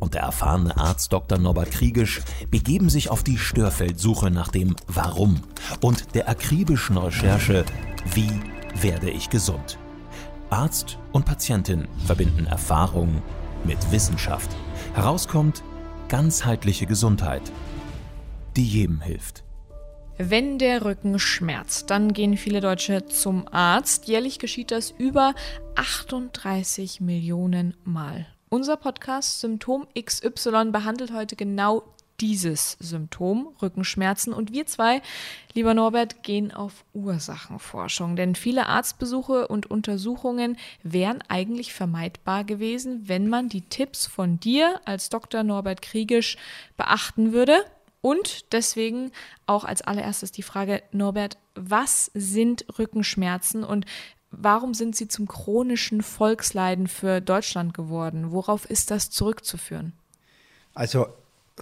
und der erfahrene Arzt Dr. Norbert Kriegisch begeben sich auf die Störfeldsuche nach dem Warum und der akribischen Recherche Wie werde ich gesund? Arzt und Patientin verbinden Erfahrung mit Wissenschaft. Herauskommt ganzheitliche Gesundheit, die jedem hilft. Wenn der Rücken schmerzt, dann gehen viele Deutsche zum Arzt. Jährlich geschieht das über 38 Millionen Mal. Unser Podcast Symptom XY behandelt heute genau dieses Symptom, Rückenschmerzen. Und wir zwei, lieber Norbert, gehen auf Ursachenforschung. Denn viele Arztbesuche und Untersuchungen wären eigentlich vermeidbar gewesen, wenn man die Tipps von dir als Dr. Norbert Kriegisch beachten würde. Und deswegen auch als allererstes die Frage, Norbert, was sind Rückenschmerzen und Warum sind sie zum chronischen Volksleiden für Deutschland geworden? Worauf ist das zurückzuführen? Also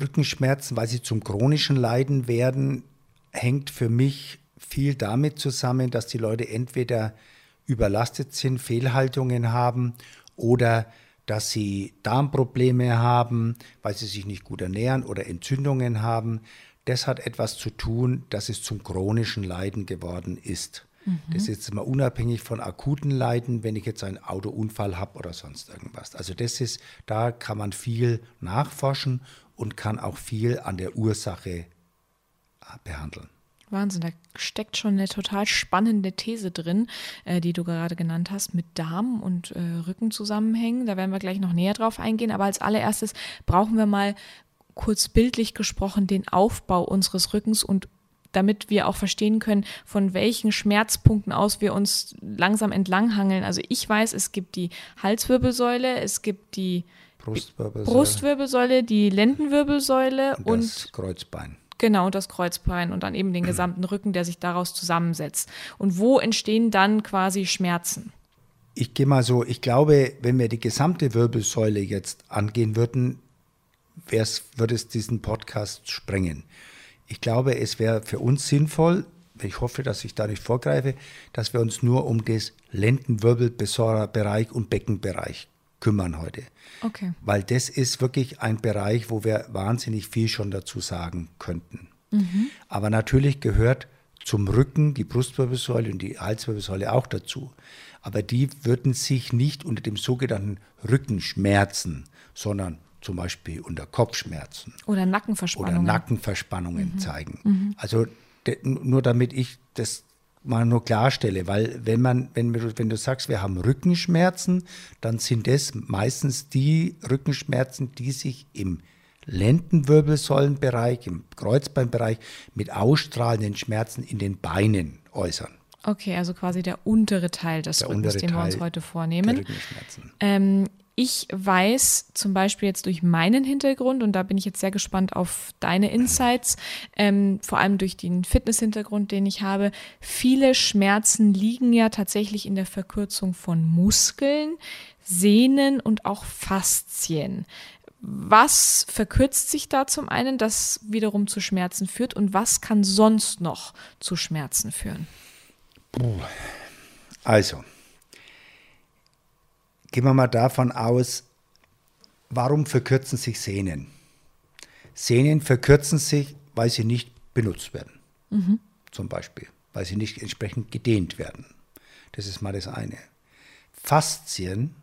Rückenschmerzen, weil sie zum chronischen Leiden werden, hängt für mich viel damit zusammen, dass die Leute entweder überlastet sind, Fehlhaltungen haben oder dass sie Darmprobleme haben, weil sie sich nicht gut ernähren oder Entzündungen haben. Das hat etwas zu tun, dass es zum chronischen Leiden geworden ist. Das ist jetzt mal unabhängig von akuten Leiden, wenn ich jetzt einen Autounfall habe oder sonst irgendwas. Also das ist, da kann man viel nachforschen und kann auch viel an der Ursache äh, behandeln. Wahnsinn, da steckt schon eine total spannende These drin, äh, die du gerade genannt hast, mit Darm und äh, Rückenzusammenhängen. Da werden wir gleich noch näher drauf eingehen. Aber als allererstes brauchen wir mal kurz bildlich gesprochen den Aufbau unseres Rückens und damit wir auch verstehen können, von welchen Schmerzpunkten aus wir uns langsam entlanghangeln. Also ich weiß, es gibt die Halswirbelsäule, es gibt die Brustwirbelsäule, Brustwirbelsäule die Lendenwirbelsäule und, und das Kreuzbein. Genau, das Kreuzbein und dann eben den gesamten Rücken, der sich daraus zusammensetzt. Und wo entstehen dann quasi Schmerzen? Ich gehe mal so, ich glaube, wenn wir die gesamte Wirbelsäule jetzt angehen würden, würde es diesen Podcast sprengen. Ich glaube, es wäre für uns sinnvoll, ich hoffe, dass ich da nicht vorgreife, dass wir uns nur um das Lendenwirbelbereich und Beckenbereich kümmern heute. Okay. Weil das ist wirklich ein Bereich, wo wir wahnsinnig viel schon dazu sagen könnten. Mhm. Aber natürlich gehört zum Rücken die Brustwirbelsäule und die Halswirbelsäule auch dazu. Aber die würden sich nicht unter dem sogenannten Rückenschmerzen, sondern zum Beispiel unter Kopfschmerzen oder Nackenverspannungen, oder Nackenverspannungen mhm. zeigen. Mhm. Also nur damit ich das mal nur klarstelle, weil wenn man, wenn, wenn du sagst, wir haben Rückenschmerzen, dann sind das meistens die Rückenschmerzen, die sich im Lendenwirbelsäulenbereich, im Kreuzbeinbereich mit ausstrahlenden Schmerzen in den Beinen äußern. Okay, also quasi der untere Teil des der Rückens, den wir uns heute vornehmen. Ähm, ich weiß zum Beispiel jetzt durch meinen Hintergrund, und da bin ich jetzt sehr gespannt auf deine Insights, ähm, vor allem durch den Fitness-Hintergrund, den ich habe, viele Schmerzen liegen ja tatsächlich in der Verkürzung von Muskeln, Sehnen und auch Faszien. Was verkürzt sich da zum einen, das wiederum zu Schmerzen führt und was kann sonst noch zu Schmerzen führen? Also, Gehen wir mal davon aus, warum verkürzen sich Sehnen? Sehnen verkürzen sich, weil sie nicht benutzt werden. Mhm. Zum Beispiel, weil sie nicht entsprechend gedehnt werden. Das ist mal das eine. Faszien,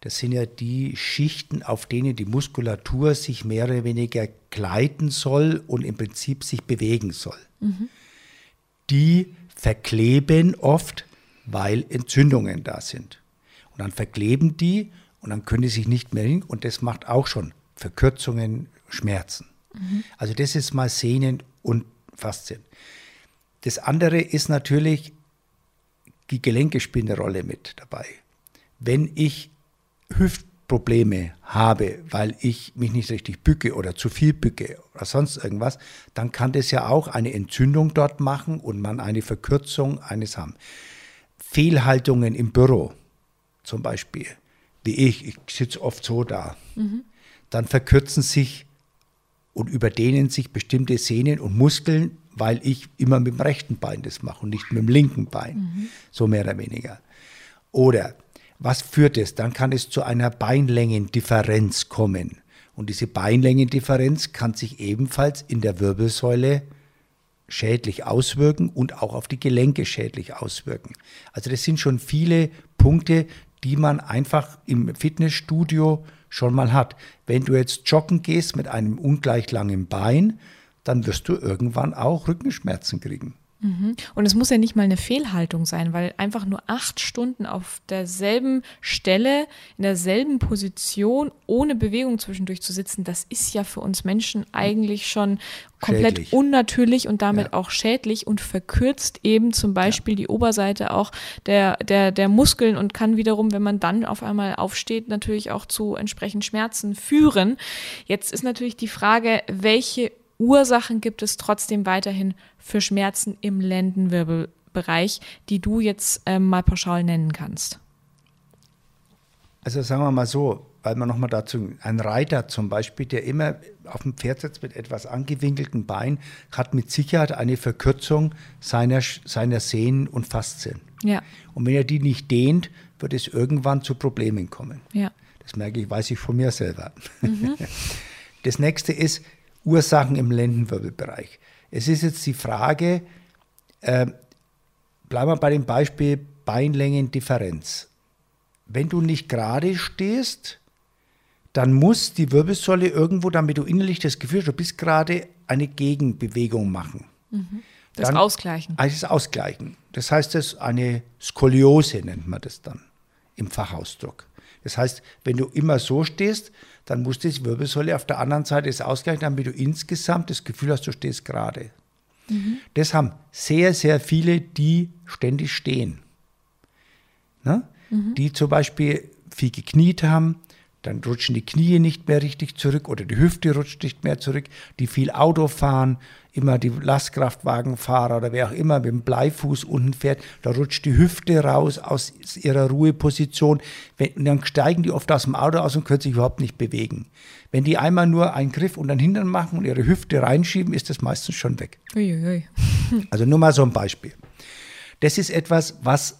das sind ja die Schichten, auf denen die Muskulatur sich mehr oder weniger gleiten soll und im Prinzip sich bewegen soll. Mhm. Die verkleben oft, weil Entzündungen da sind. Und dann verkleben die und dann können die sich nicht mehr hin und das macht auch schon Verkürzungen, Schmerzen. Mhm. Also das ist mal Sehnen und Faszien. Das andere ist natürlich, die Gelenke spielen eine Rolle mit dabei. Wenn ich Probleme habe, weil ich mich nicht richtig bücke oder zu viel bücke oder sonst irgendwas, dann kann das ja auch eine Entzündung dort machen und man eine Verkürzung eines haben. Fehlhaltungen im Büro zum Beispiel, wie ich, ich sitze oft so da, mhm. dann verkürzen sich und überdehnen sich bestimmte Sehnen und Muskeln, weil ich immer mit dem rechten Bein das mache und nicht mit dem linken Bein, mhm. so mehr oder weniger. Oder was führt es? Dann kann es zu einer Beinlängendifferenz kommen. Und diese Beinlängendifferenz kann sich ebenfalls in der Wirbelsäule schädlich auswirken und auch auf die Gelenke schädlich auswirken. Also das sind schon viele Punkte, die man einfach im Fitnessstudio schon mal hat. Wenn du jetzt joggen gehst mit einem ungleich langen Bein, dann wirst du irgendwann auch Rückenschmerzen kriegen. Mhm. Und es muss ja nicht mal eine Fehlhaltung sein, weil einfach nur acht Stunden auf derselben Stelle, in derselben Position, ohne Bewegung zwischendurch zu sitzen, das ist ja für uns Menschen eigentlich schon komplett schädlich. unnatürlich und damit ja. auch schädlich und verkürzt eben zum Beispiel ja. die Oberseite auch der, der, der Muskeln und kann wiederum, wenn man dann auf einmal aufsteht, natürlich auch zu entsprechend Schmerzen führen. Jetzt ist natürlich die Frage, welche Ursachen gibt es trotzdem weiterhin für Schmerzen im Lendenwirbelbereich, die du jetzt ähm, mal pauschal nennen kannst? Also sagen wir mal so, weil man nochmal dazu, ein Reiter zum Beispiel, der immer auf dem Pferd sitzt mit etwas angewinkelten Beinen, hat mit Sicherheit eine Verkürzung seiner, seiner Sehnen und Faszien. Ja. Und wenn er die nicht dehnt, wird es irgendwann zu Problemen kommen. Ja. Das merke ich, weiß ich von mir selber. Mhm. Das nächste ist, Ursachen im Lendenwirbelbereich. Es ist jetzt die Frage, äh, bleiben wir bei dem Beispiel Beinlängendifferenz. Wenn du nicht gerade stehst, dann muss die Wirbelsäule irgendwo, damit du innerlich das Gefühl hast, du bist gerade, eine Gegenbewegung machen. Mhm. Das dann, Ausgleichen. Also das Ausgleichen. Das heißt, das eine Skoliose nennt man das dann im Fachausdruck. Das heißt, wenn du immer so stehst, dann muss die Wirbelsäule auf der anderen Seite das ausgleichen, damit du insgesamt das Gefühl hast, du stehst gerade. Mhm. Das haben sehr, sehr viele, die ständig stehen. Ne? Mhm. Die zum Beispiel viel gekniet haben, dann rutschen die Knie nicht mehr richtig zurück oder die Hüfte rutscht nicht mehr zurück, die viel Auto fahren, immer die Lastkraftwagenfahrer oder wer auch immer mit dem Bleifuß unten fährt, da rutscht die Hüfte raus aus ihrer Ruheposition. und dann steigen die oft aus dem Auto aus und können sich überhaupt nicht bewegen. Wenn die einmal nur einen Griff und den Hintern machen und ihre Hüfte reinschieben, ist das meistens schon weg. Uiuiui. also nur mal so ein Beispiel. Das ist etwas, was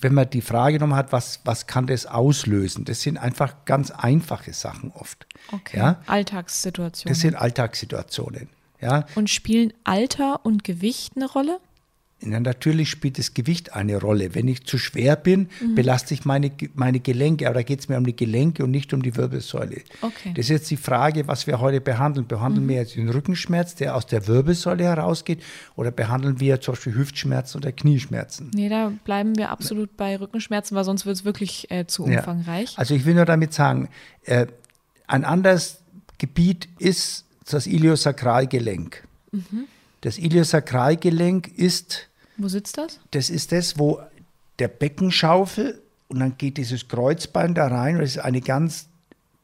wenn man die Frage genommen hat, was, was kann das auslösen? Das sind einfach ganz einfache Sachen oft. Okay. Ja? Alltagssituationen. Das sind Alltagssituationen. Ja? Und spielen Alter und Gewicht eine Rolle? Ja, natürlich spielt das Gewicht eine Rolle. Wenn ich zu schwer bin, mhm. belaste ich meine, meine Gelenke, aber da geht es mir um die Gelenke und nicht um die Wirbelsäule. Okay. Das ist jetzt die Frage, was wir heute behandeln. Behandeln mhm. wir jetzt den Rückenschmerz, der aus der Wirbelsäule herausgeht, oder behandeln wir zum Beispiel Hüftschmerzen oder Knieschmerzen? Nee, da bleiben wir absolut bei Rückenschmerzen, weil sonst wird es wirklich äh, zu umfangreich. Ja. Also ich will nur damit sagen, äh, ein anderes Gebiet ist das Iliosakralgelenk. Mhm. Das Iliosakralgelenk ist wo sitzt das? Das ist das, wo der Beckenschaufel und dann geht dieses Kreuzbein da rein es ist eine ganz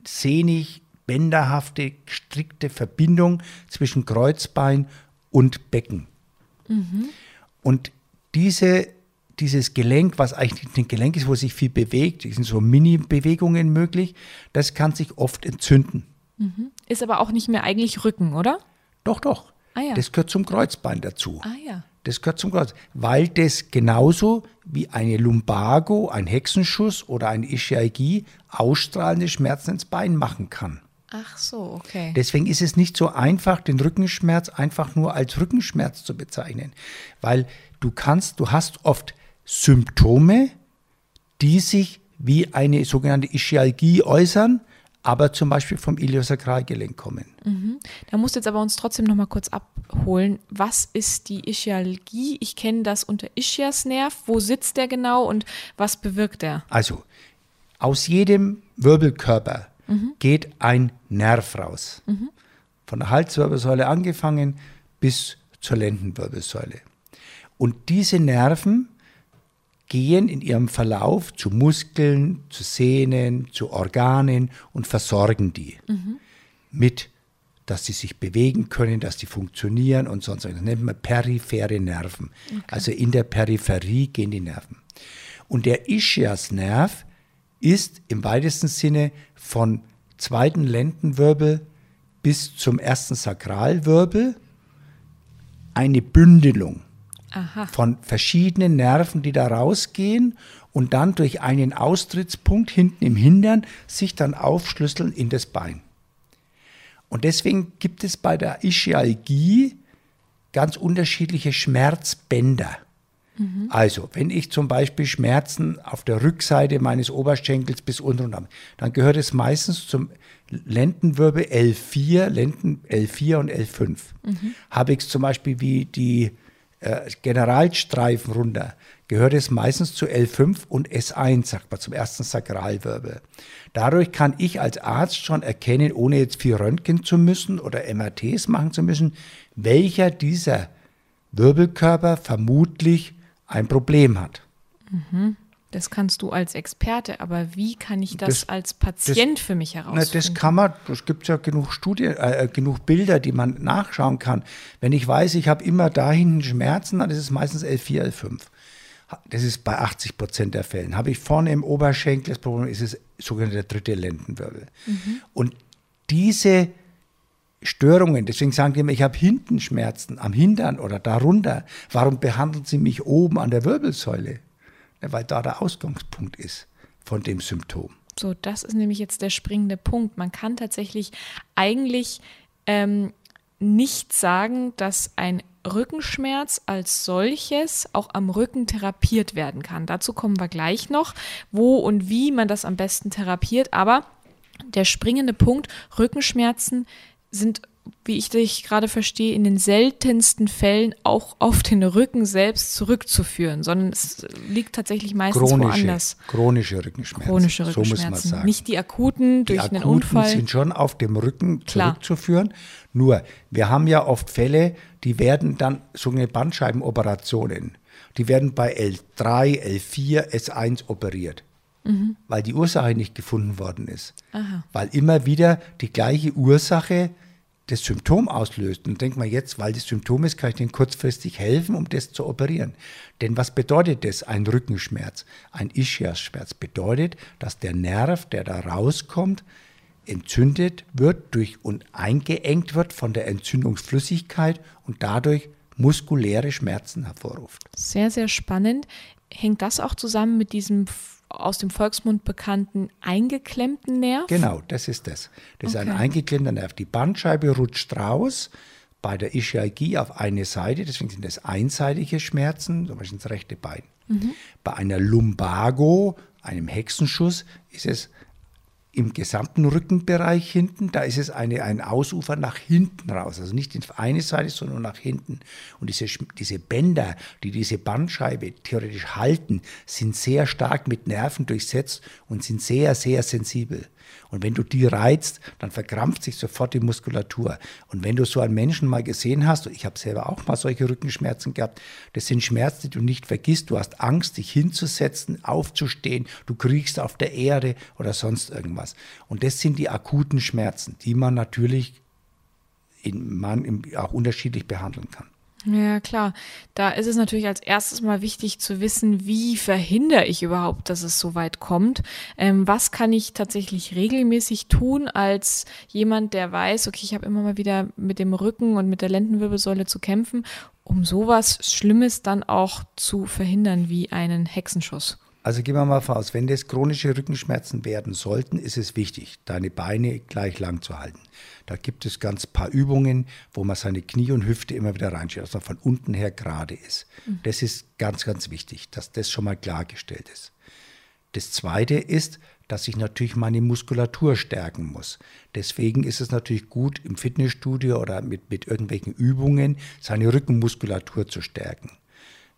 sehnig, bänderhafte, strikte Verbindung zwischen Kreuzbein und Becken. Mhm. Und diese, dieses Gelenk, was eigentlich ein Gelenk ist, wo sich viel bewegt, sind so Mini-Bewegungen möglich, das kann sich oft entzünden. Mhm. Ist aber auch nicht mehr eigentlich Rücken, oder? Doch, doch. Ah, ja. Das gehört zum Kreuzbein dazu. Ah ja. Das gehört zum Kreuz, weil das genauso wie eine Lumbago, ein Hexenschuss oder ein Ischialgie ausstrahlende Schmerzen ins Bein machen kann. Ach so, okay. Deswegen ist es nicht so einfach, den Rückenschmerz einfach nur als Rückenschmerz zu bezeichnen, weil du kannst, du hast oft Symptome, die sich wie eine sogenannte Ischialgie äußern, aber zum Beispiel vom Iliosakralgelenk kommen. Mhm. Da musst du jetzt aber uns trotzdem noch mal kurz abholen. Was ist die Ischialgie? Ich kenne das unter Ischiasnerv. Wo sitzt der genau und was bewirkt er? Also, aus jedem Wirbelkörper mhm. geht ein Nerv raus. Mhm. Von der Halswirbelsäule angefangen bis zur Lendenwirbelsäule. Und diese Nerven gehen in ihrem Verlauf zu Muskeln, zu Sehnen, zu Organen und versorgen die mhm. mit, dass sie sich bewegen können, dass die funktionieren und sonst was. Das nennt man periphere Nerven. Okay. Also in der Peripherie gehen die Nerven. Und der Ischiasnerv ist im weitesten Sinne von zweiten Lendenwirbel bis zum ersten Sakralwirbel eine Bündelung Aha. von verschiedenen Nerven, die da rausgehen und dann durch einen Austrittspunkt hinten im Hintern sich dann aufschlüsseln in das Bein. Und deswegen gibt es bei der Ischialgie ganz unterschiedliche Schmerzbänder. Mhm. Also, wenn ich zum Beispiel Schmerzen auf der Rückseite meines Oberschenkels bis unten habe, dann gehört es meistens zum Lendenwirbel L4, Lenden L4 und L5. Mhm. Habe ich zum Beispiel wie die äh, Generalstreifen runter, gehört es meistens zu L5 und S1, sagt man, zum ersten Sakralwirbel. Dadurch kann ich als Arzt schon erkennen, ohne jetzt viel Röntgen zu müssen oder MRTs machen zu müssen, welcher dieser Wirbelkörper vermutlich ein Problem hat. Mhm. Das kannst du als Experte, aber wie kann ich das, das als Patient das, für mich herausfinden? Na, das kann man, es gibt ja genug Studien, äh, genug Bilder, die man nachschauen kann. Wenn ich weiß, ich habe immer da hinten Schmerzen, dann ist es meistens L4, L5. Das ist bei 80 Prozent der Fällen. Habe ich vorne im Oberschenkel das Problem, ist es der dritte Lendenwirbel. Mhm. Und diese Störungen, deswegen sagen die immer, ich habe hinten Schmerzen am Hintern oder darunter. Warum behandeln Sie mich oben an der Wirbelsäule? Weil da der Ausgangspunkt ist von dem Symptom. So, das ist nämlich jetzt der springende Punkt. Man kann tatsächlich eigentlich ähm, nicht sagen, dass ein Rückenschmerz als solches auch am Rücken therapiert werden kann. Dazu kommen wir gleich noch, wo und wie man das am besten therapiert. Aber der springende Punkt, Rückenschmerzen sind wie ich dich gerade verstehe, in den seltensten Fällen auch auf den Rücken selbst zurückzuführen, sondern es liegt tatsächlich meistens chronische, woanders. Chronische Rückenschmerzen. Chronische Rückenschmerzen. So muss man sagen. Nicht die akuten durch die einen akuten Unfall. sind schon auf dem Rücken zurückzuführen. Klar. Nur, wir haben ja oft Fälle, die werden dann sogenannte Bandscheibenoperationen. Die werden bei L3, L4, S1 operiert. Mhm. Weil die Ursache nicht gefunden worden ist. Aha. Weil immer wieder die gleiche Ursache das Symptom auslöst. Und denkt man jetzt, weil das Symptom ist, kann ich denen kurzfristig helfen, um das zu operieren. Denn was bedeutet das, ein Rückenschmerz? Ein Ischiasschmerz bedeutet, dass der Nerv, der da rauskommt, entzündet wird durch und eingeengt wird von der Entzündungsflüssigkeit und dadurch muskuläre Schmerzen hervorruft. Sehr, sehr spannend. Hängt das auch zusammen mit diesem aus dem Volksmund bekannten eingeklemmten Nerv? Genau, das ist das. Das okay. ist ein eingeklemmter Nerv. Die Bandscheibe rutscht raus bei der Ischialgie auf eine Seite, deswegen sind das einseitige Schmerzen, zum Beispiel das rechte Bein. Mhm. Bei einer Lumbago, einem Hexenschuss, ist es im gesamten Rückenbereich hinten, da ist es eine, ein Ausufer nach hinten raus. Also nicht auf eine Seite, sondern nach hinten. Und diese, diese Bänder, die diese Bandscheibe theoretisch halten, sind sehr stark mit Nerven durchsetzt und sind sehr, sehr sensibel. Und wenn du die reizt, dann verkrampft sich sofort die Muskulatur. Und wenn du so einen Menschen mal gesehen hast, ich habe selber auch mal solche Rückenschmerzen gehabt, das sind Schmerzen, die du nicht vergisst. Du hast Angst, dich hinzusetzen, aufzustehen, du kriegst auf der Erde oder sonst irgendwas. Und das sind die akuten Schmerzen, die man natürlich in, man auch unterschiedlich behandeln kann. Ja, klar. Da ist es natürlich als erstes mal wichtig zu wissen, wie verhindere ich überhaupt, dass es so weit kommt. Ähm, was kann ich tatsächlich regelmäßig tun als jemand, der weiß, okay, ich habe immer mal wieder mit dem Rücken und mit der Lendenwirbelsäule zu kämpfen, um sowas Schlimmes dann auch zu verhindern wie einen Hexenschuss. Also gehen wir mal voraus, wenn das chronische Rückenschmerzen werden sollten, ist es wichtig, deine Beine gleich lang zu halten. Da gibt es ganz paar Übungen, wo man seine Knie und Hüfte immer wieder reinstellt, dass man von unten her gerade ist. Mhm. Das ist ganz, ganz wichtig, dass das schon mal klargestellt ist. Das Zweite ist, dass ich natürlich meine Muskulatur stärken muss. Deswegen ist es natürlich gut, im Fitnessstudio oder mit, mit irgendwelchen Übungen seine Rückenmuskulatur zu stärken.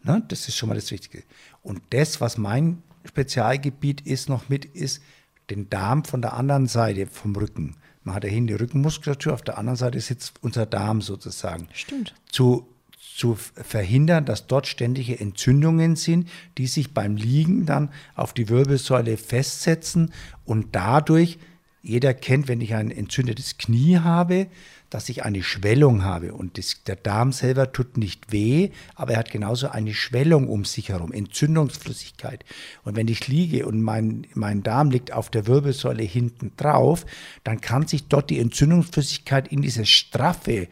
Ne? Das ist schon mal das Wichtige. Und das, was mein Spezialgebiet ist, noch mit, ist den Darm von der anderen Seite vom Rücken. Man hat ja hinten die Rückenmuskulatur, auf der anderen Seite sitzt unser Darm sozusagen. Stimmt. Zu, zu verhindern, dass dort ständige Entzündungen sind, die sich beim Liegen dann auf die Wirbelsäule festsetzen und dadurch, jeder kennt, wenn ich ein entzündetes Knie habe, dass ich eine Schwellung habe. Und das, der Darm selber tut nicht weh, aber er hat genauso eine Schwellung um sich herum, Entzündungsflüssigkeit. Und wenn ich liege und mein, mein Darm liegt auf der Wirbelsäule hinten drauf, dann kann sich dort die Entzündungsflüssigkeit in diese straffe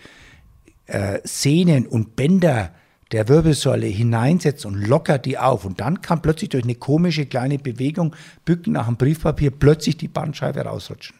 äh, Sehnen und Bänder der Wirbelsäule hineinsetzen und lockert die auf. Und dann kann plötzlich durch eine komische kleine Bewegung, Bücken nach dem Briefpapier, plötzlich die Bandscheibe rausrutschen.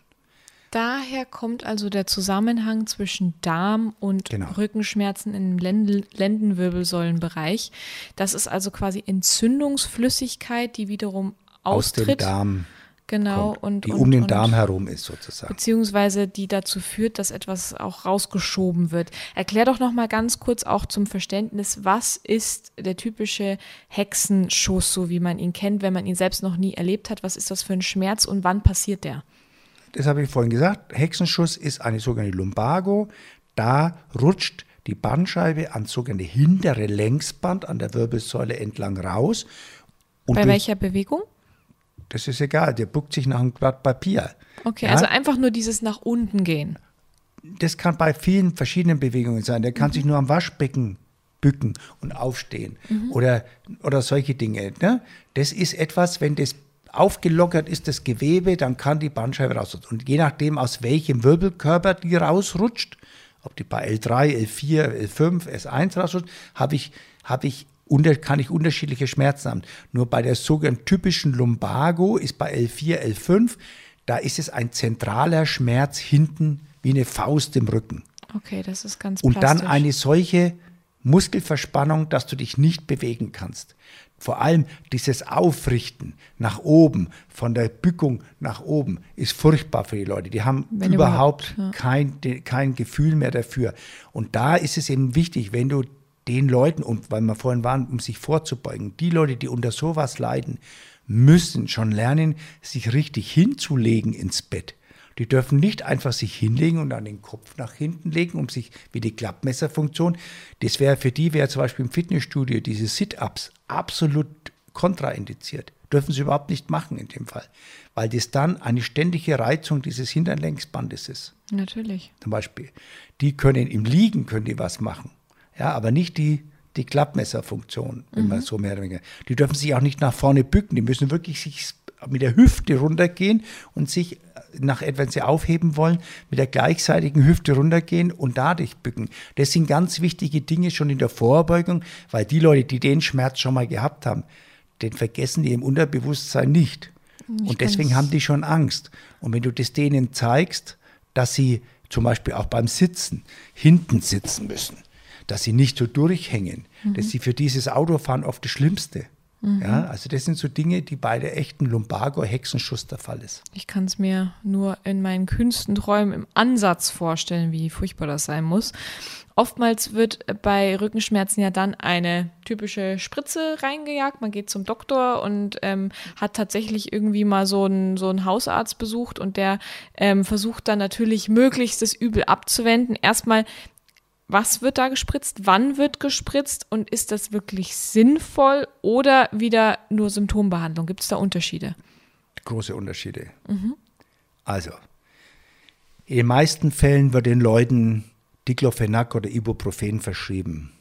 Daher kommt also der Zusammenhang zwischen Darm und Genau. Rückenschmerzen im Lenden Lendenwirbelsäulenbereich. Das ist also quasi Entzündungsflüssigkeit, die wiederum Aus dem austritt. Darm genau kommt, und die und, um den und, Darm herum ist sozusagen. beziehungsweise die dazu führt, dass etwas auch rausgeschoben wird. Erklär doch noch mal ganz kurz auch zum Verständnis, was ist der typische Hexenschuss, so wie man ihn kennt, wenn man ihn selbst noch nie erlebt hat? Was ist das für ein Schmerz und wann passiert der? Das habe ich vorhin gesagt. Hexenschuss ist eine sogenannte Lumbago. Da rutscht die Bandscheibe ans sogenannte hintere Längsband an der Wirbelsäule entlang raus. Und Bei welcher Bewegung? Das ist egal, der buckt sich nach einem Blatt Papier. Okay, Ja? also einfach nur dieses nach unten gehen. das kann bei vielen verschiedenen Bewegungen sein. Der kann sich nur am Waschbecken bücken und aufstehen oder, oder solche Dinge. Ne? Das ist etwas, wenn das aufgelockert ist, das Gewebe, dann kann die Bandscheibe raus. Und je nachdem, aus welchem Wirbelkörper die rausrutscht, ob die bei L3, L4, L5, S1 rausrutscht, habe ich, habe ich unter, kann ich unterschiedliche Schmerzen haben. Nur bei der sogenannten typischen Lumbago ist bei L4, L5, da ist es ein zentraler Schmerz hinten wie eine Faust im Rücken. Okay, das ist ganz Und dann eine solche Muskelverspannung, dass du dich nicht bewegen kannst. Vor allem dieses Aufrichten nach oben, von der Bückung nach oben, ist furchtbar für die Leute. Die haben Wenn überhaupt überhaupt, ja. kein, kein Gefühl mehr dafür. Und da ist es eben wichtig, wenn du den Leuten, und weil wir vorhin waren, um sich vorzubeugen, die Leute, die unter sowas leiden, müssen schon lernen, sich richtig hinzulegen ins Bett. Die dürfen nicht einfach sich hinlegen und dann den Kopf nach hinten legen, um sich wie die Klappmesserfunktion. Das wäre für die, wäre zum Beispiel im Fitnessstudio diese Sit-Ups absolut kontraindiziert. Dürfen sie überhaupt nicht machen in dem Fall, weil das dann eine ständige Reizung dieses hinteren Längsbandes ist Natürlich. zum Beispiel. Die können im Liegen können die was machen, ja, aber nicht die, die Klappmesserfunktion, wenn man so mehr oder weniger. Die dürfen sich auch nicht nach vorne bücken, die müssen wirklich sich mit der Hüfte runtergehen und sich nach, wenn sie aufheben wollen, mit der gleichseitigen Hüfte runtergehen und dadurch bücken. Das sind ganz wichtige Dinge schon in der Vorbeugung, weil die Leute, die den Schmerz schon mal gehabt haben, den vergessen die im Unterbewusstsein nicht. Und deswegen haben die schon Angst. Und wenn du das denen zeigst, dass sie zum Beispiel auch beim Sitzen hinten sitzen müssen, dass sie nicht so durchhängen, das ist für dieses Autofahren oft das Schlimmste. Ja, also das sind so Dinge, die bei der echten Lumbago-Hexenschuss der Fall ist. Ich kann es mir nur in meinen kühnsten Träumen im Ansatz vorstellen, wie furchtbar das sein muss. Oftmals wird bei Rückenschmerzen ja dann eine typische Spritze reingejagt. Man geht zum Doktor und ähm, hat tatsächlich irgendwie mal so einen, so einen Hausarzt besucht und der ähm, versucht dann natürlich möglichst das Übel abzuwenden. Erstmal, was wird da gespritzt? Wann wird gespritzt? Und ist das wirklich sinnvoll oder wieder nur Symptombehandlung? Gibt es da Unterschiede? Große Unterschiede. Also, in den meisten Fällen wird den Leuten Diclofenac oder Ibuprofen verschrieben.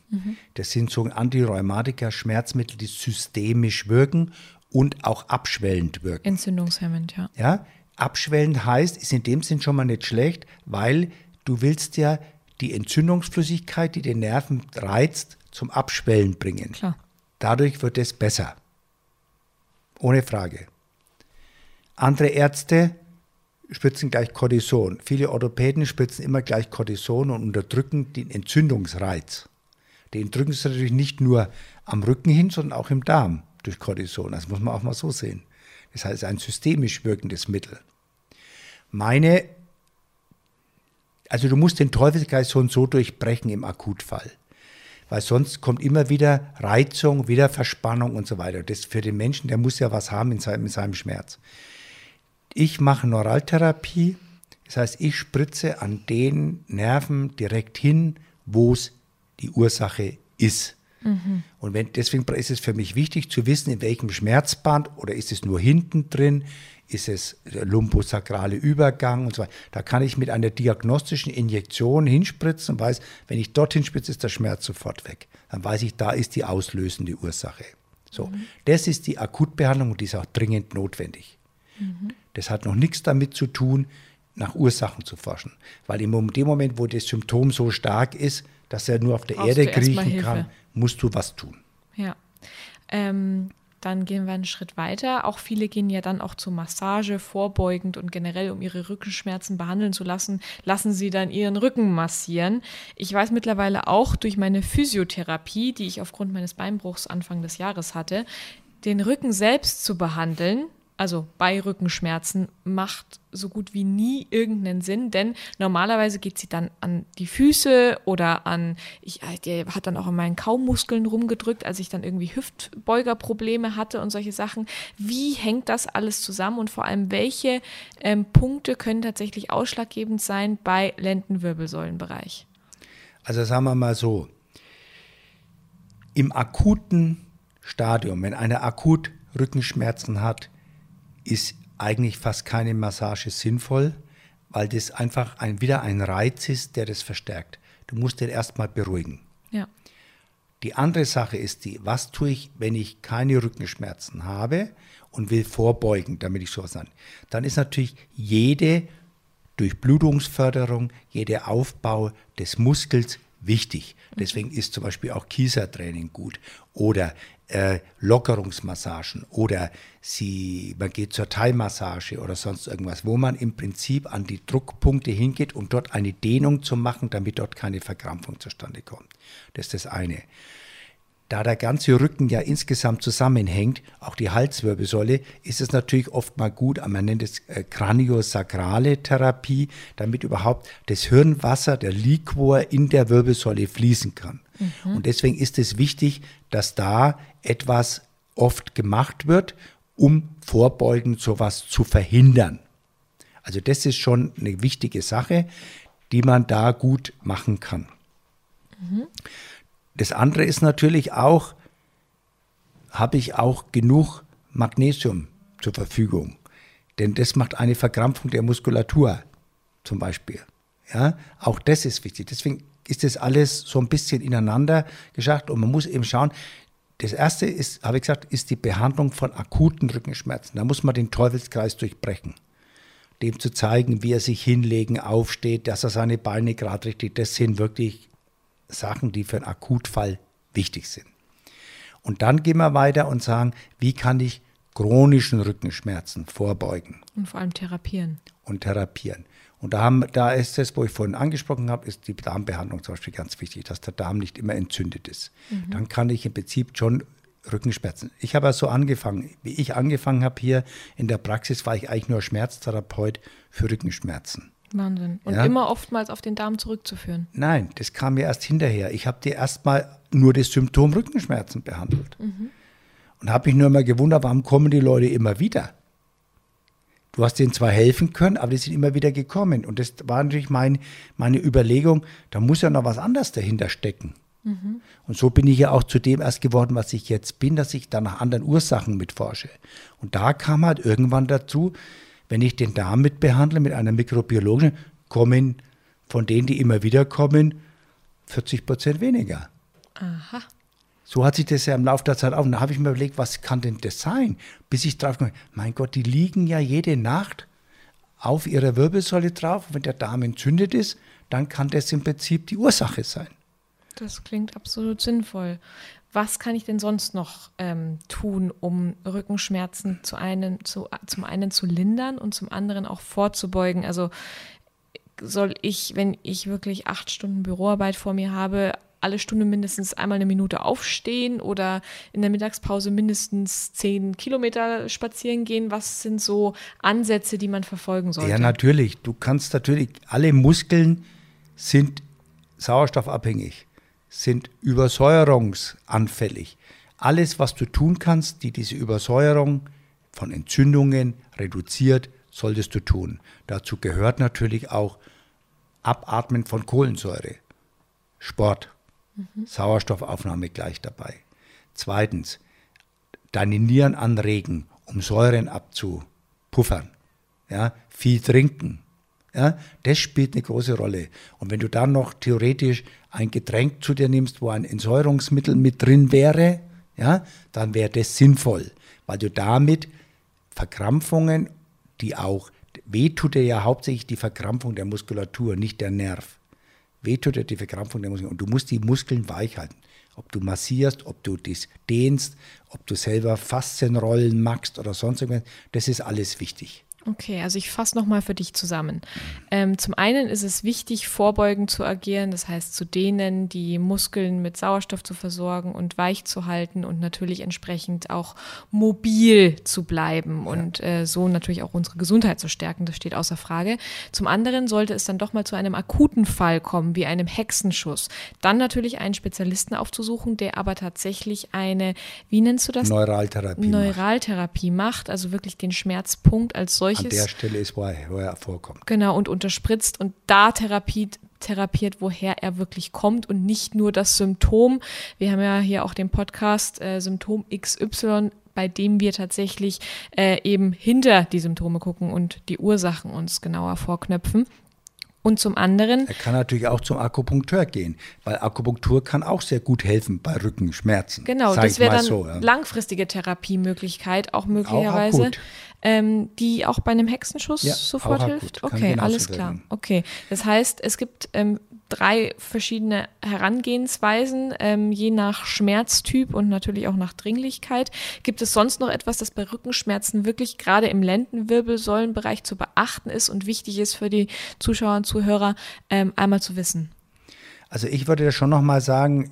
Das sind so Antirheumatika, Schmerzmittel, die systemisch wirken und auch abschwellend wirken. Entzündungshemmend, ja. Ja? Abschwellend heißt, ist in dem Sinn schon mal nicht schlecht, weil du willst ja die Entzündungsflüssigkeit, die den Nerven reizt, zum Abschwellen bringen. Klar. Dadurch wird es besser. Ohne Frage. Andere Ärzte spritzen gleich Cortison. Viele Orthopäden spritzen immer gleich Cortison und unterdrücken den Entzündungsreiz. Den drücken sie natürlich nicht nur am Rücken hin, sondern auch im Darm durch Cortison. Das muss man auch mal so sehen. Das heißt, ein systemisch wirkendes Mittel. Meine, also du musst den Teufelskreis so und so durchbrechen im Akutfall. Weil sonst kommt immer wieder Reizung, wieder Verspannung und so weiter. Das für den Menschen, der muss ja was haben in seinem, in seinem Schmerz. Ich mache Neuraltherapie, das heißt, ich spritze an den Nerven direkt hin, wo es die Ursache ist. Mhm. Und wenn, deswegen ist es für mich wichtig zu wissen, in welchem Schmerzband oder ist es nur hinten drin, ist es der lumbosakrale Übergang und so weiter. Da kann ich mit einer diagnostischen Injektion hinspritzen und weiß, wenn ich dorthin spritze, ist der Schmerz sofort weg. Dann weiß ich, da ist die auslösende Ursache. So, mhm. das ist die Akutbehandlung und die ist auch dringend notwendig. Mhm. Das hat noch nichts damit zu tun, nach Ursachen zu forschen. Weil in dem Moment, wo das Symptom so stark ist, dass er nur auf der Brauchst Erde kriechen kann, musst du was tun. Ja. Ähm, dann gehen wir einen Schritt weiter. Auch viele gehen ja dann auch zur Massage vorbeugend und generell, um ihre Rückenschmerzen behandeln zu lassen, lassen sie dann ihren Rücken massieren. Ich weiß mittlerweile auch durch meine Physiotherapie, die ich aufgrund meines Beinbruchs Anfang des Jahres hatte, den Rücken selbst zu behandeln also bei Rückenschmerzen, macht so gut wie nie irgendeinen Sinn, denn normalerweise geht sie dann an die Füße oder an, ich, der hat dann auch an meinen Kaumuskeln rumgedrückt, als ich dann irgendwie Hüftbeugerprobleme hatte und solche Sachen. Wie hängt das alles zusammen und vor allem, welche ähm, Punkte können tatsächlich ausschlaggebend sein bei Lendenwirbelsäulenbereich? Also sagen wir mal so, im akuten Stadium, wenn einer akut Rückenschmerzen hat, ist eigentlich fast keine Massage sinnvoll, weil das einfach ein, wieder ein Reiz ist, der das verstärkt. Du musst den erstmal beruhigen. Ja. Die andere Sache ist die, was tue ich, wenn ich keine Rückenschmerzen habe und will vorbeugen, damit ich sowas an. Dann ist natürlich jede Durchblutungsförderung, jeder Aufbau des Muskels wichtig. Deswegen ist zum Beispiel auch Kiesertraining gut oder äh, Lockerungsmassagen oder sie, man geht zur Thai-Massage oder sonst irgendwas, wo man im Prinzip an die Druckpunkte hingeht, um dort eine Dehnung zu machen, damit dort keine Verkrampfung zustande kommt. Das ist das eine. Da der ganze Rücken ja insgesamt zusammenhängt, auch die Halswirbelsäule, ist es natürlich oft mal gut, man nennt es äh, kraniosakrale Therapie, damit überhaupt das Hirnwasser, der Liquor in der Wirbelsäule fließen kann. Mhm. Und deswegen ist es wichtig, dass da etwas oft gemacht wird, um vorbeugend sowas zu verhindern. Also das ist schon eine wichtige Sache, die man da gut machen kann. Mhm. Das andere ist natürlich auch, habe ich auch genug Magnesium zur Verfügung. Denn das macht eine Verkrampfung der Muskulatur zum Beispiel. Ja, auch das ist wichtig. Deswegen ist das alles so ein bisschen ineinander geschacht und man muss eben schauen, das erste ist, habe ich gesagt, ist die Behandlung von akuten Rückenschmerzen. Da muss man den Teufelskreis durchbrechen. Dem zu zeigen, wie er sich hinlegen, aufsteht, dass er seine Beine gerade richtig, das sind wirklich Sachen, die für einen Akutfall wichtig sind. Und dann gehen wir weiter und sagen, wie kann ich chronischen Rückenschmerzen vorbeugen? Und vor allem therapieren. Und therapieren. Und da, haben, da ist es, wo ich vorhin angesprochen habe, ist die Darmbehandlung zum Beispiel ganz wichtig, dass der Darm nicht immer entzündet ist. Mhm. Dann kann ich im Prinzip schon Rückenschmerzen. Ich habe so angefangen, wie ich angefangen habe hier in der Praxis, war ich eigentlich nur Schmerztherapeut für Rückenschmerzen. Wahnsinn. Und ja? immer oftmals auf den Darm zurückzuführen. Nein, das kam mir erst hinterher. Ich habe dir erstmal nur das Symptom Rückenschmerzen behandelt. Mhm. Und habe mich nur immer gewundert, warum kommen die Leute immer wieder? Du hast denen zwar helfen können, aber die sind immer wieder gekommen. Und das war natürlich mein, meine Überlegung, da muss ja noch was anderes dahinter stecken. Mhm. Und so bin ich ja auch zu dem erst geworden, was ich jetzt bin, dass ich da nach anderen Ursachen mitforsche. Und da kam halt irgendwann dazu, wenn ich den Darm mit behandle, mit einer mikrobiologischen, kommen von denen, die immer wieder kommen, 40 Prozent weniger. Aha. So hat sich das ja im Laufe der Zeit auf. Und da habe ich mir überlegt, was kann denn das sein? Bis ich drauf komme, mein Gott, die liegen ja jede Nacht auf ihrer Wirbelsäule drauf. Wenn der Darm entzündet ist, dann kann das im Prinzip die Ursache sein. Das klingt absolut sinnvoll. Was kann ich denn sonst noch ähm, tun, um Rückenschmerzen zu einen, zu, zum einen zu lindern und zum anderen auch vorzubeugen? Also soll ich, wenn ich wirklich acht Stunden Büroarbeit vor mir habe, alle Stunde mindestens einmal eine Minute aufstehen oder in der Mittagspause mindestens zehn Kilometer spazieren gehen? Was sind so Ansätze, die man verfolgen sollte? Ja, natürlich. Du kannst natürlich, alle Muskeln sind sauerstoffabhängig, sind übersäuerungsanfällig. Alles, was du tun kannst, die diese Übersäuerung von Entzündungen reduziert, solltest du tun. Dazu gehört natürlich auch Abatmen von Kohlensäure, Sport, Mhm. Sauerstoffaufnahme gleich dabei. Zweitens, deine Nieren anregen, um Säuren abzupuffern. Ja, viel trinken. Ja, das spielt eine große Rolle. Und wenn du dann noch theoretisch ein Getränk zu dir nimmst, wo ein Entsäuerungsmittel mit drin wäre, ja, dann wäre das sinnvoll, weil du damit Verkrampfungen, die auch, weh tut dir ja hauptsächlich die Verkrampfung der Muskulatur, nicht der Nerv. Weh tut dir die Verkrampfung der Muskeln. Und du musst die Muskeln weich halten. Ob du massierst, ob du das dehnst, ob du selber Faszienrollen machst oder sonst irgendwas, das ist alles wichtig. Okay, also ich fasse nochmal für dich zusammen. Ähm, zum einen ist es wichtig, vorbeugend zu agieren, das heißt zu dehnen, die Muskeln mit Sauerstoff zu versorgen und weich zu halten und natürlich entsprechend auch mobil zu bleiben ja. und äh, so natürlich auch unsere Gesundheit zu stärken, das steht außer Frage. Zum anderen sollte es dann doch mal zu einem akuten Fall kommen, wie einem Hexenschuss. Dann natürlich einen Spezialisten aufzusuchen, der aber tatsächlich eine, wie nennst du das? Neuraltherapie. Neuraltherapie macht, macht also wirklich den Schmerzpunkt als solches solches. An der Stelle ist, wo er, wo er vorkommt. Genau, und unterspritzt und da therapiert, therapiert, woher er wirklich kommt und nicht nur das Symptom. Wir haben ja hier auch den Podcast äh, Symptom XY bei dem wir tatsächlich äh, eben hinter die Symptome gucken und die Ursachen uns genauer vorknöpfen. Und zum anderen. Er kann natürlich auch zum Akupunkteur gehen, weil Akupunktur kann auch sehr gut helfen bei Rückenschmerzen. Genau, das wäre dann so, ja. langfristige Therapiemöglichkeit, auch möglicherweise. Auch ähm, die auch bei einem Hexenschuss ja, sofort hilft? Okay, alles klar. Okay, das heißt, es gibt ähm, drei verschiedene Herangehensweisen, ähm, je nach Schmerztyp und natürlich auch nach Dringlichkeit. Gibt es sonst noch etwas, das bei Rückenschmerzen wirklich gerade im Lendenwirbelsäulenbereich zu beachten ist und wichig ist für die Zuschauer und Zuhörer ähm, einmal zu wissen? Also ich würde schon noch mal sagen,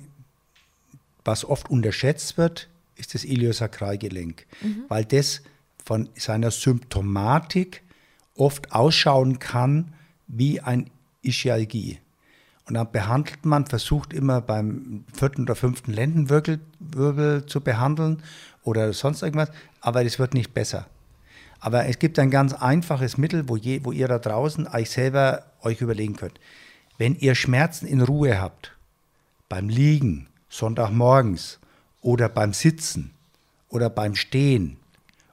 was oft unterschätzt wird, ist das Iliosakralgelenk, mhm. weil das von seiner Symptomatik oft ausschauen kann wie ein Ischialgie. Und dann behandelt man, versucht immer beim vierten oder fünften Lendenwirbel zu behandeln oder sonst irgendwas, aber es wird nicht besser. Aber es gibt ein ganz einfaches Mittel, wo, je, wo ihr da draußen euch selber euch überlegen könnt. Wenn ihr Schmerzen in Ruhe habt, beim Liegen, Sonntagmorgens oder beim Sitzen oder beim Stehen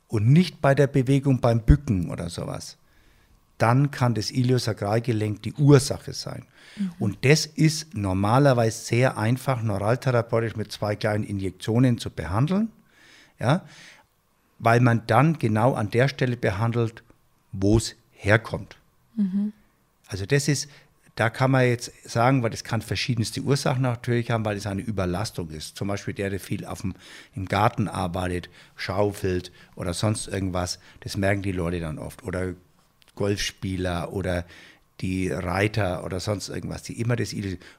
und nicht bei der Bewegung beim Bücken oder sowas, dann kann das Iliosakralgelenk die Ursache sein. Mhm. Und das ist normalerweise sehr einfach neuraltherapeutisch mit zwei kleinen Injektionen zu behandeln, ja, weil man dann genau an der Stelle behandelt, wo es herkommt. Mhm. Also das ist, da kann man jetzt sagen, weil das kann verschiedenste Ursachen natürlich haben, weil es eine Überlastung ist. Zum Beispiel der, der viel auf dem, im Garten arbeitet, schaufelt oder sonst irgendwas. Das merken die Leute dann oft. Oder Golfspieler oder die Reiter oder sonst irgendwas, die immer das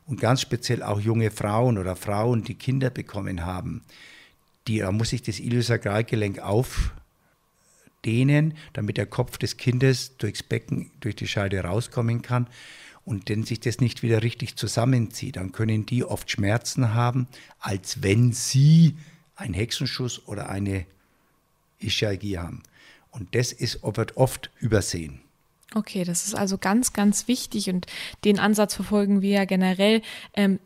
und ganz speziell auch junge Frauen oder Frauen, die Kinder bekommen haben, die da muss sich das Iliosakralgelenk aufdehnen, damit der Kopf des Kindes durchs Becken, durch die Scheide rauskommen kann und wenn sich das nicht wieder richtig zusammenzieht, dann können die oft Schmerzen haben, als wenn sie einen Hexenschuss oder eine Ischialgie haben. Und das ist, wird oft übersehen. Okay, das ist also ganz, ganz wichtig und den Ansatz verfolgen wir ja generell. Ähm,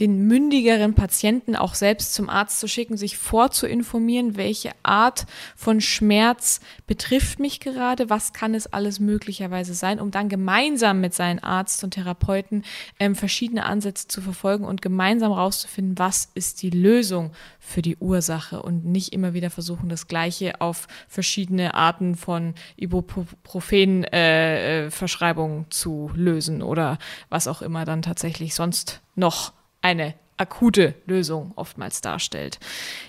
den mündigeren Patienten auch selbst zum Arzt zu schicken, sich vorzuinformieren, welche Art von Schmerz betrifft mich gerade, was kann es alles möglicherweise sein, um dann gemeinsam mit seinen Arzt und Therapeuten ähm, verschiedene Ansätze zu verfolgen und gemeinsam rauszufinden, was ist die Lösung für die Ursache und nicht immer wieder versuchen, das Gleiche auf verschiedene Arten von Ibuprofen-Verschreibungen äh, zu lösen oder was auch immer dann tatsächlich sonst noch eine akute Lösung oftmals darstellt.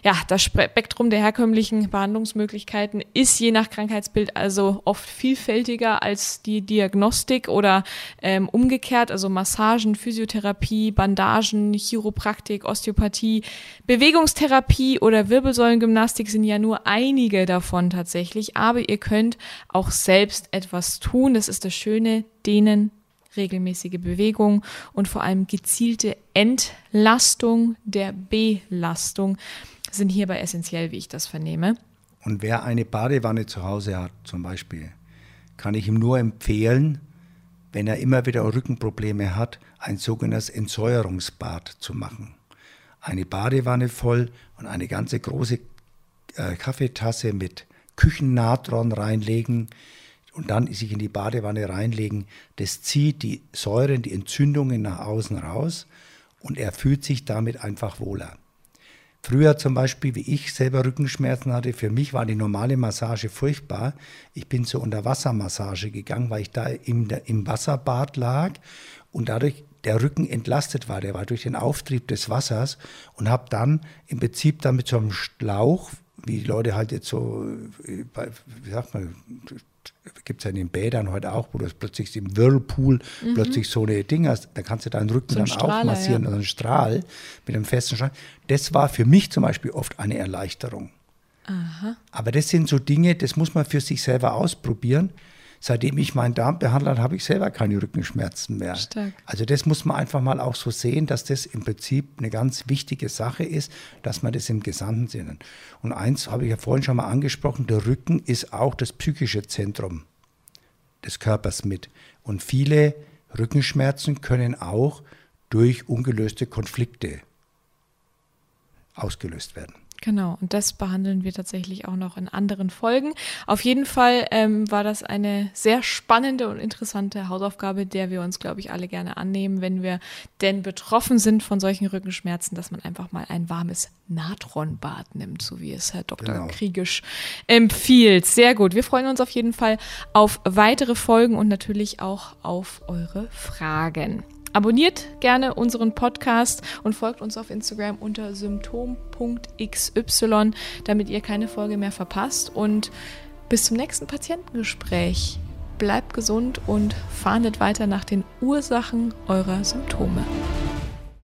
Ja, das Spektrum der herkömmlichen Behandlungsmöglichkeiten ist je nach Krankheitsbild also oft vielfältiger als die Diagnostik oder ähm, umgekehrt, also Massagen, Physiotherapie, Bandagen, Chiropraktik, Osteopathie, Bewegungstherapie oder Wirbelsäulengymnastik sind ja nur einige davon tatsächlich, aber ihr könnt auch selbst etwas tun. Das ist das Schöne, denen regelmäßige Bewegung und vor allem gezielte Entlastung der Belastung sind hierbei essentiell, wie ich das vernehme. Und wer eine Badewanne zu Hause hat, zum Beispiel, kann ich ihm nur empfehlen, wenn er immer wieder Rückenprobleme hat, ein sogenanntes Entsäuerungsbad zu machen. eine Badewanne voll und eine ganze große äh, Kaffeetasse mit Küchennatron reinlegen und dann sich in die Badewanne reinlegen. Das zieht die Säuren, die Entzündungen nach außen raus und er fühlt sich damit einfach wohler. Früher zum Beispiel, wie ich selber Rückenschmerzen hatte, für mich war die normale Massage furchtbar. Ich bin zur Unterwassermassage gegangen, weil ich da im, im Wasserbad lag und dadurch der Rücken entlastet war. Der war durch den Auftrieb des Wassers und habe dann im Prinzip dann mit so einem Schlauch, wie die Leute halt jetzt so, äh, wie sagt man, gibt es ja in den Bädern heute auch, wo du plötzlich im Whirlpool mhm. plötzlich so eine Ding hast, da kannst du deinen Rücken so dann Strahler, auch massieren, ja. also einen Strahl mit einem festen Strahl. Das war für mich zum Beispiel oft eine Erleichterung. Aha. Aber das sind so Dinge, das muss man für sich selber ausprobieren seitdem ich meinen Darm behandelt habe, habe ich selber keine Rückenschmerzen mehr. Stark. Also das muss man einfach mal auch so sehen, dass das im Prinzip eine ganz wichtige Sache ist, dass man das im gesamten Sinne. Und eins habe ich ja vorhin schon mal angesprochen, der Rücken ist auch das psychische Zentrum des Körpers mit. Und viele Rückenschmerzen können auch durch ungelöste Konflikte ausgelöst werden. Genau, und das behandeln wir tatsächlich auch noch in anderen Folgen. Auf jeden Fall ähm, war das eine sehr spannende und interessante Hausaufgabe, der wir uns, glaube ich, alle gerne annehmen, wenn wir denn betroffen sind von solchen Rückenschmerzen, dass man einfach mal ein warmes Natronbad nimmt, so wie es Herr Dr. Genau. Kriegisch empfiehlt. Sehr gut. Wir freuen uns auf jeden Fall auf weitere Folgen und natürlich auch auf eure Fragen. Abonniert gerne unseren Podcast und folgt uns auf Instagram unter symptom.xy, damit ihr keine Folge mehr verpasst. Und bis zum nächsten Patientengespräch. Bleibt gesund und fahndet weiter nach den Ursachen eurer Symptome.